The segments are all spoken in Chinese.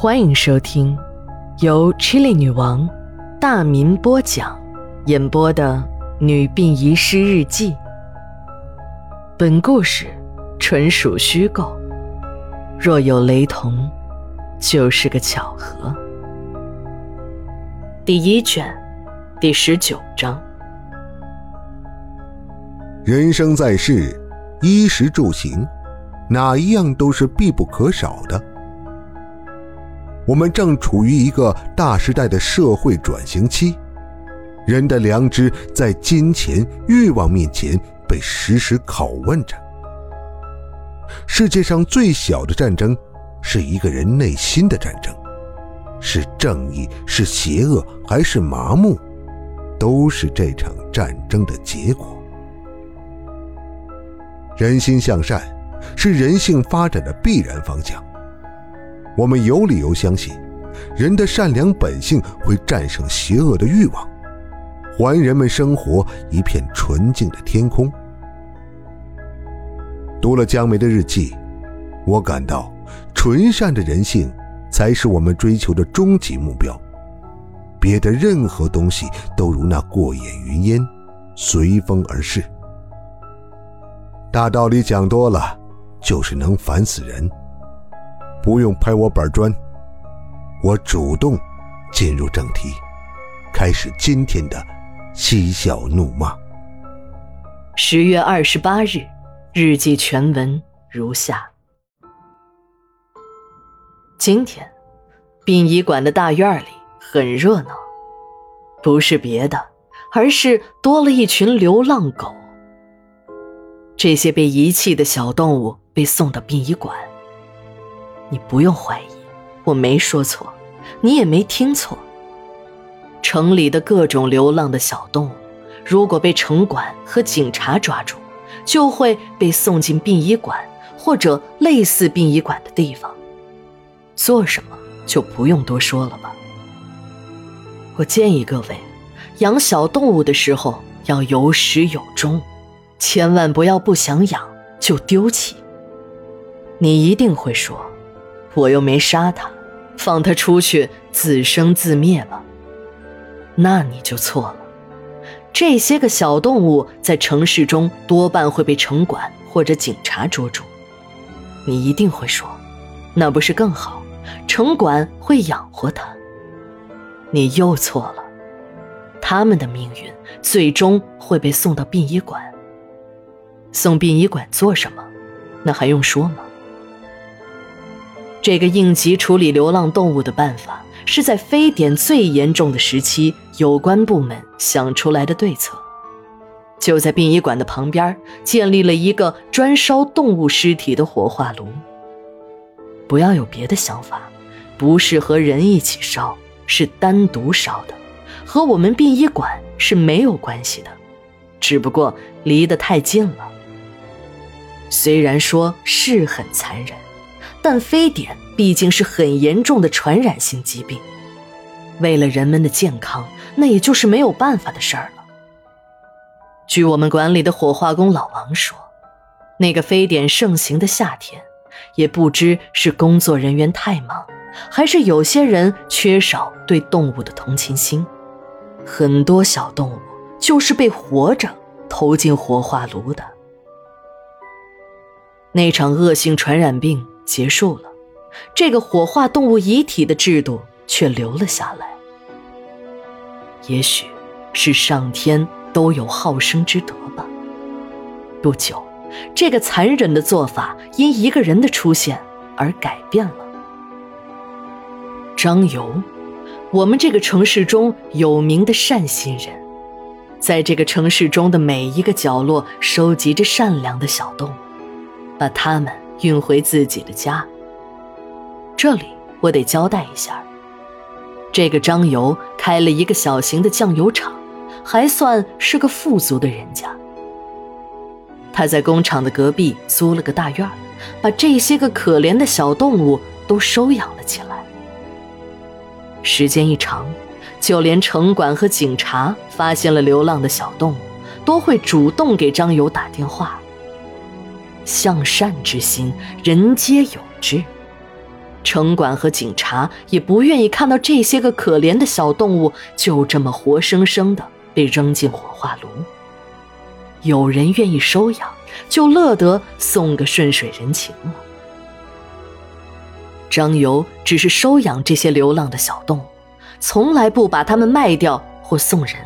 欢迎收听由 Chili 女王大民播讲、演播的《女病遗失日记》。本故事纯属虚构，若有雷同，就是个巧合。第一卷，第十九章。人生在世，衣食住行，哪一样都是必不可少的。我们正处于一个大时代的社会转型期，人的良知在金钱欲望面前被时时拷问着。世界上最小的战争，是一个人内心的战争，是正义，是邪恶，还是麻木，都是这场战争的结果。人心向善，是人性发展的必然方向。我们有理由相信，人的善良本性会战胜邪恶的欲望，还人们生活一片纯净的天空。读了江梅的日记，我感到，纯善的人性才是我们追求的终极目标，别的任何东西都如那过眼云烟，随风而逝。大道理讲多了，就是能烦死人。不用拍我板砖，我主动进入正题，开始今天的嬉笑怒骂。十月二十八日，日记全文如下：今天，殡仪馆的大院里很热闹，不是别的，而是多了一群流浪狗。这些被遗弃的小动物被送到殡仪馆。你不用怀疑，我没说错，你也没听错。城里的各种流浪的小动物，如果被城管和警察抓住，就会被送进殡仪馆或者类似殡仪馆的地方。做什么就不用多说了吧。我建议各位，养小动物的时候要有始有终，千万不要不想养就丢弃。你一定会说。我又没杀他，放他出去自生自灭吧。那你就错了。这些个小动物在城市中多半会被城管或者警察捉住。你一定会说，那不是更好？城管会养活他。你又错了。他们的命运最终会被送到殡仪馆。送殡仪馆做什么？那还用说吗？这个应急处理流浪动物的办法，是在非典最严重的时期，有关部门想出来的对策。就在殡仪馆的旁边建立了一个专烧动物尸体的火化炉。不要有别的想法，不是和人一起烧，是单独烧的，和我们殡仪馆是没有关系的，只不过离得太近了。虽然说是很残忍。但非典毕竟是很严重的传染性疾病，为了人们的健康，那也就是没有办法的事儿了。据我们管理的火化工老王说，那个非典盛行的夏天，也不知是工作人员太忙，还是有些人缺少对动物的同情心，很多小动物就是被活着投进火化炉的。那场恶性传染病。结束了，这个火化动物遗体的制度却留了下来。也许是上天都有好生之德吧。不久，这个残忍的做法因一个人的出现而改变了。张游，我们这个城市中有名的善心人，在这个城市中的每一个角落收集着善良的小动物，把它们。运回自己的家。这里我得交代一下，这个张游开了一个小型的酱油厂，还算是个富足的人家。他在工厂的隔壁租了个大院把这些个可怜的小动物都收养了起来。时间一长，就连城管和警察发现了流浪的小动物，都会主动给张游打电话。向善之心，人皆有之。城管和警察也不愿意看到这些个可怜的小动物就这么活生生的被扔进火化炉。有人愿意收养，就乐得送个顺水人情了。张游只是收养这些流浪的小动物，从来不把它们卖掉或送人。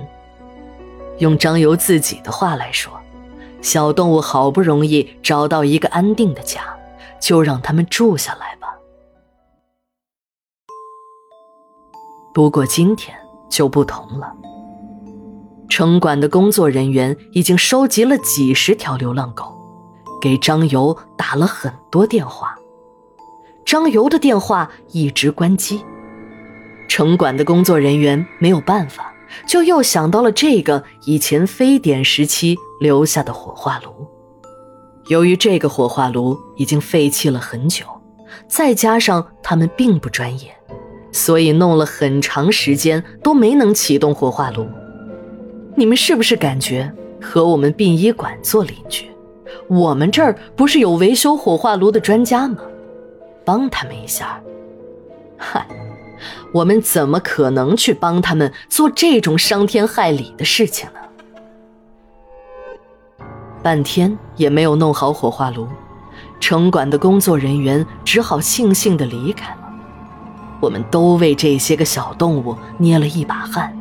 用张游自己的话来说，小动物好不容易找到一个安定的家，就让他们住下来吧。不过今天就不同了，城管的工作人员已经收集了几十条流浪狗，给张游打了很多电话。张游的电话一直关机，城管的工作人员没有办法。就又想到了这个以前非典时期留下的火化炉。由于这个火化炉已经废弃了很久，再加上他们并不专业，所以弄了很长时间都没能启动火化炉。你们是不是感觉和我们殡仪馆做邻居？我们这儿不是有维修火化炉的专家吗？帮他们一下。嗨。我们怎么可能去帮他们做这种伤天害理的事情呢？半天也没有弄好火化炉，城管的工作人员只好悻悻地离开了。我们都为这些个小动物捏了一把汗，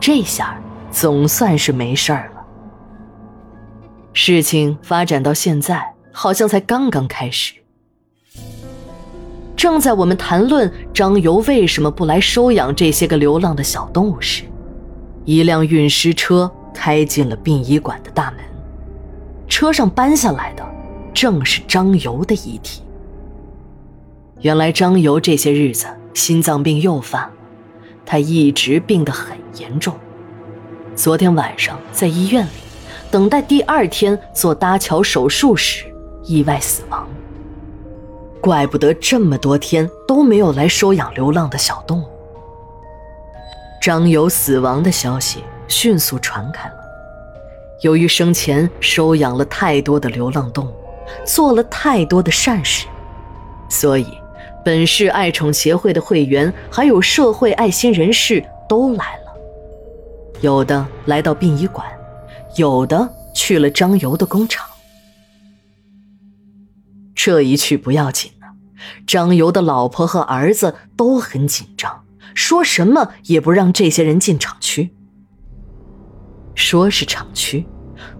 这下总算是没事儿了。事情发展到现在，好像才刚刚开始。正在我们谈论张游为什么不来收养这些个流浪的小动物时，一辆运尸车开进了殡仪馆的大门。车上搬下来的正是张游的遗体。原来张游这些日子心脏病又犯了，他一直病得很严重。昨天晚上在医院里等待第二天做搭桥手术时，意外死亡。怪不得这么多天都没有来收养流浪的小动物。张游死亡的消息迅速传开了。由于生前收养了太多的流浪动物，做了太多的善事，所以本市爱宠协会的会员还有社会爱心人士都来了。有的来到殡仪馆，有的去了张游的工厂。这一去不要紧呢，张游的老婆和儿子都很紧张，说什么也不让这些人进厂区。说是厂区，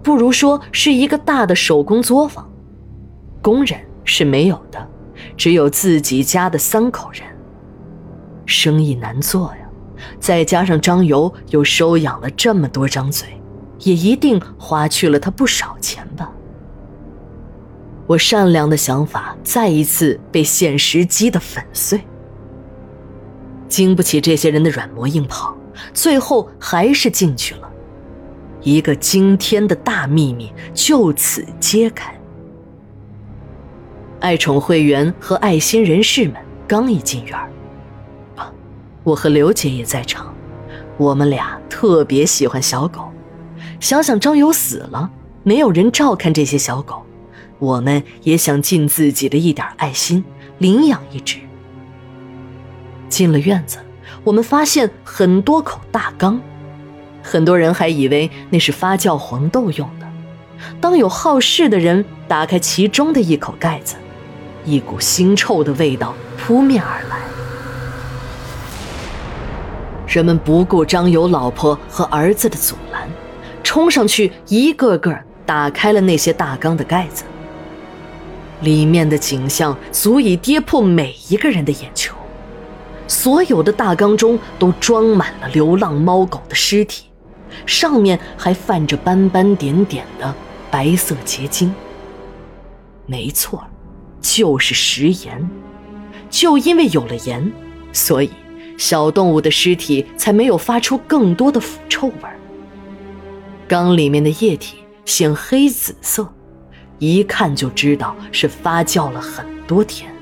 不如说是一个大的手工作坊，工人是没有的，只有自己家的三口人。生意难做呀，再加上张游又收养了这么多张嘴，也一定花去了他不少钱吧。我善良的想法再一次被现实击得粉碎，经不起这些人的软磨硬泡，最后还是进去了。一个惊天的大秘密就此揭开。爱宠会员和爱心人士们刚一进院儿，我和刘姐也在场，我们俩特别喜欢小狗，想想张友死了，没有人照看这些小狗。我们也想尽自己的一点爱心，领养一只。进了院子，我们发现很多口大缸，很多人还以为那是发酵黄豆用的。当有好事的人打开其中的一口盖子，一股腥臭的味道扑面而来。人们不顾张友老婆和儿子的阻拦，冲上去一个个打开了那些大缸的盖子。里面的景象足以跌破每一个人的眼球，所有的大缸中都装满了流浪猫狗的尸体，上面还泛着斑斑点点的白色结晶。没错，就是食盐。就因为有了盐，所以小动物的尸体才没有发出更多的腐臭味儿。缸里面的液体显黑紫色。一看就知道是发酵了很多天。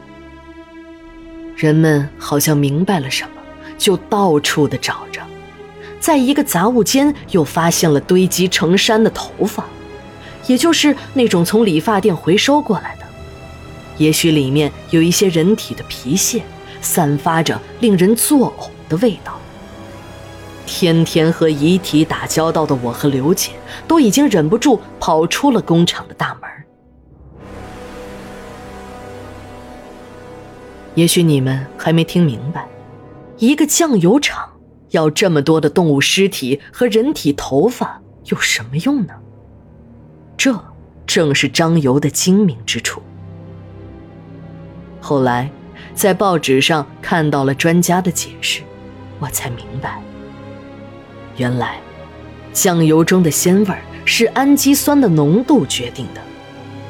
人们好像明白了什么，就到处的找着，在一个杂物间又发现了堆积成山的头发，也就是那种从理发店回收过来的。也许里面有一些人体的皮屑，散发着令人作呕的味道。天天和遗体打交道的我和刘姐，都已经忍不住跑出了工厂的大门。也许你们还没听明白，一个酱油厂要这么多的动物尸体和人体头发有什么用呢？这正是张油的精明之处。后来，在报纸上看到了专家的解释，我才明白。原来，酱油中的鲜味是氨基酸的浓度决定的。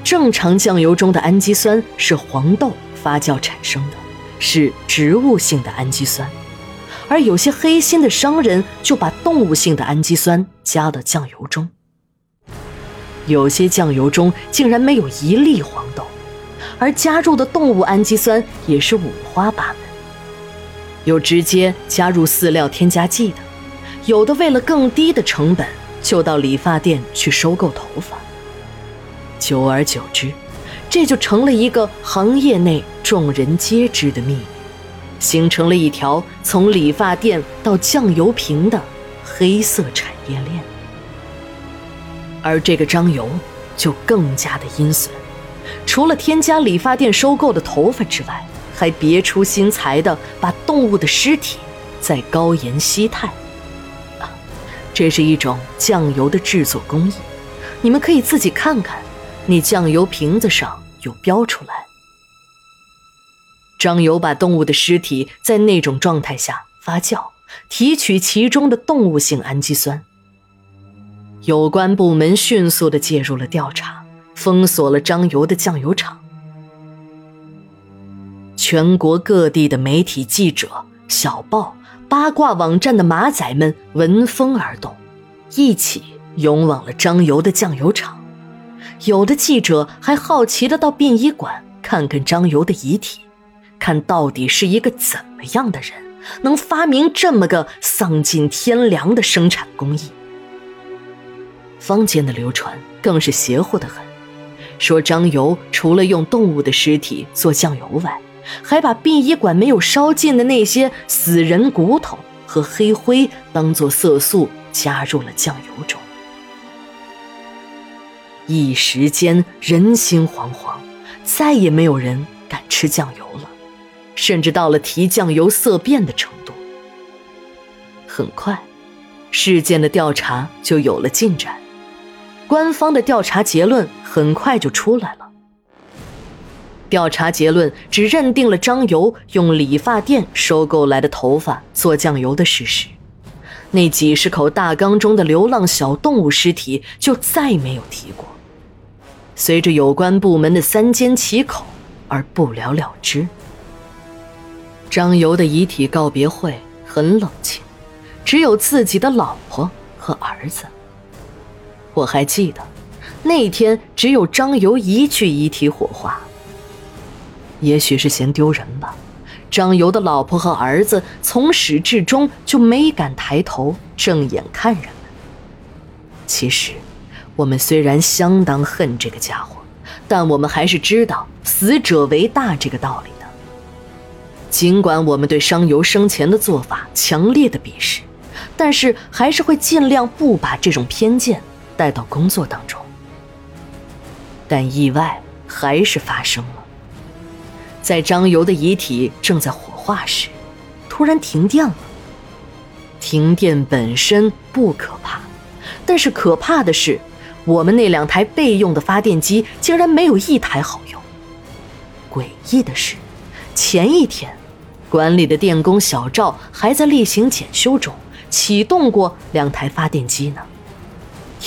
正常酱油中的氨基酸是黄豆发酵产生的，是植物性的氨基酸，而有些黑心的商人就把动物性的氨基酸加到酱油中。有些酱油中竟然没有一粒黄豆，而加入的动物氨基酸也是五花八门，有直接加入饲料添加剂的。有的为了更低的成本，就到理发店去收购头发。久而久之，这就成了一个行业内众人皆知的秘密，形成了一条从理发店到酱油瓶的黑色产业链。而这个张油就更加的阴损，除了添加理发店收购的头发之外，还别出心裁的把动物的尸体在高盐稀态。这是一种酱油的制作工艺，你们可以自己看看，那酱油瓶子上有标出来。张油把动物的尸体在那种状态下发酵，提取其中的动物性氨基酸。有关部门迅速的介入了调查，封锁了张油的酱油厂。全国各地的媒体记者、小报。八卦网站的马仔们闻风而动，一起涌往了张油的酱油厂。有的记者还好奇的到殡仪馆看看张油的遗体，看到底是一个怎么样的人，能发明这么个丧尽天良的生产工艺。坊间的流传更是邪乎的很，说张油除了用动物的尸体做酱油外，还把殡仪馆没有烧尽的那些死人骨头和黑灰当做色素加入了酱油中，一时间人心惶惶，再也没有人敢吃酱油了，甚至到了提酱油色变的程度。很快，事件的调查就有了进展，官方的调查结论很快就出来了。调查结论只认定了张油用理发店收购来的头发做酱油的事实，那几十口大缸中的流浪小动物尸体就再没有提过。随着有关部门的三缄其口而不了了之。张游的遗体告别会很冷清，只有自己的老婆和儿子。我还记得，那天只有张游一具遗体火化。也许是嫌丢人吧，张游的老婆和儿子从始至终就没敢抬头正眼看人们。其实，我们虽然相当恨这个家伙，但我们还是知道“死者为大”这个道理。尽管我们对商游生前的做法强烈的鄙视，但是还是会尽量不把这种偏见带到工作当中。但意外还是发生了。在张游的遗体正在火化时，突然停电了。停电本身不可怕，但是可怕的是，我们那两台备用的发电机竟然没有一台好用。诡异的是，前一天，管理的电工小赵还在例行检修中启动过两台发电机呢。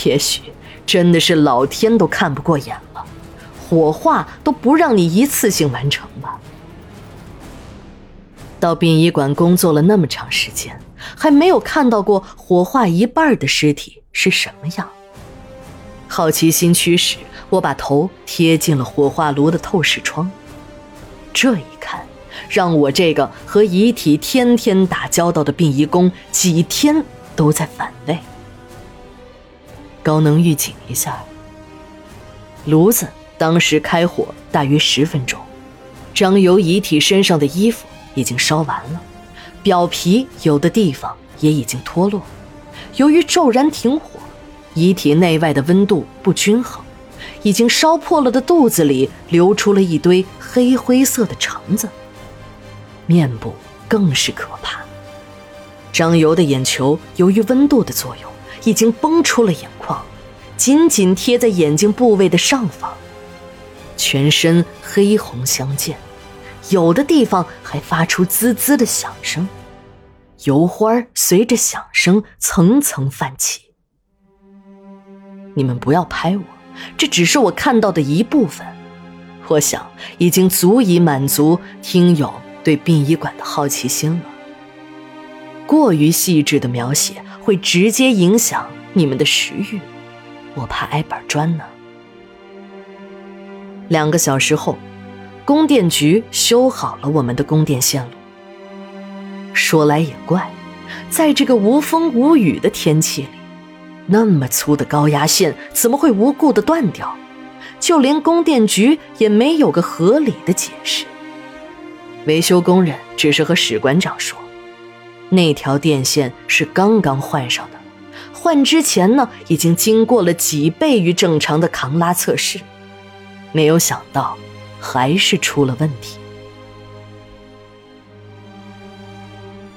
也许真的是老天都看不过眼了。火化都不让你一次性完成吧？到殡仪馆工作了那么长时间，还没有看到过火化一半的尸体是什么样。好奇心驱使，我把头贴近了火化炉的透视窗。这一看，让我这个和遗体天天打交道的殡仪工几天都在反胃。高能预警一下，炉子。当时开火大约十分钟，张游遗体身上的衣服已经烧完了，表皮有的地方也已经脱落。由于骤然停火，遗体内外的温度不均衡，已经烧破了的肚子里流出了一堆黑灰色的肠子。面部更是可怕。张游的眼球由于温度的作用，已经崩出了眼眶，紧紧贴在眼睛部位的上方，全身黑红相间，有的地方还发出滋滋的响声，油花随着响声层层泛起。你们不要拍我，这只是我看到的一部分，我想已经足以满足听友对殡仪馆的好奇心了。过于细致的描写会直接影响你们的食欲，我怕挨板砖呢。两个小时后，供电局修好了我们的供电线路。说来也怪，在这个无风无雨的天气里，那么粗的高压线怎么会无故的断掉？就连供电局也没有个合理的解释。维修工人只是和史馆长说。那条电线是刚刚换上的，换之前呢，已经经过了几倍于正常的抗拉测试，没有想到还是出了问题。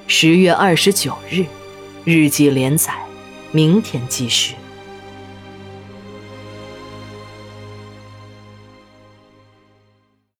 十月二十九日，日记连载，明天继续。